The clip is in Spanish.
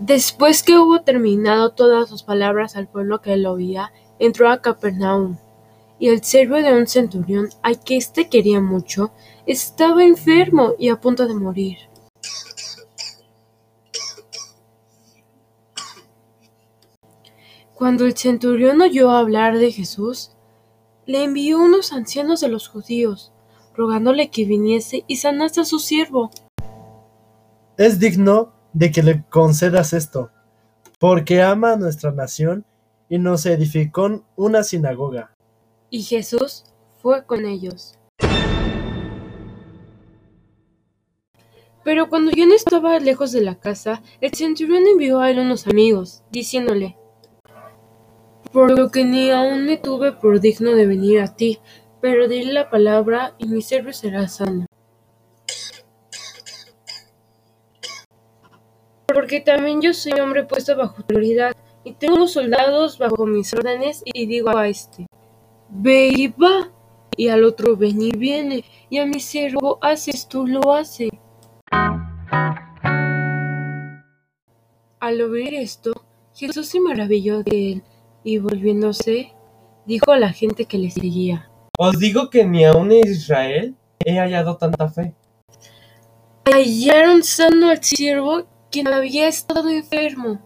Después que hubo terminado todas sus palabras al pueblo que lo oía, entró a Capernaum. Y el siervo de un centurión, al que éste quería mucho, estaba enfermo y a punto de morir. Cuando el centurión oyó hablar de Jesús, le envió unos ancianos de los judíos, rogándole que viniese y sanase a su siervo. Es digno de que le concedas esto, porque ama a nuestra nación y nos edificó una sinagoga. Y Jesús fue con ellos. Pero cuando no estaba lejos de la casa, el centurión envió a él unos amigos, diciéndole, por lo que ni aun me tuve por digno de venir a ti, pero dile la palabra y mi siervo será sano. Porque también yo soy hombre puesto bajo autoridad, y tengo soldados bajo mis órdenes, y digo a este, ve y va, y al otro ven y viene, y a mi siervo haces tú lo hace. Al oír esto, Jesús se maravilló de él, y volviéndose, dijo a la gente que le seguía, Os digo que ni aun en Israel he hallado tanta fe. Hallaron sano al siervo quien había estado enfermo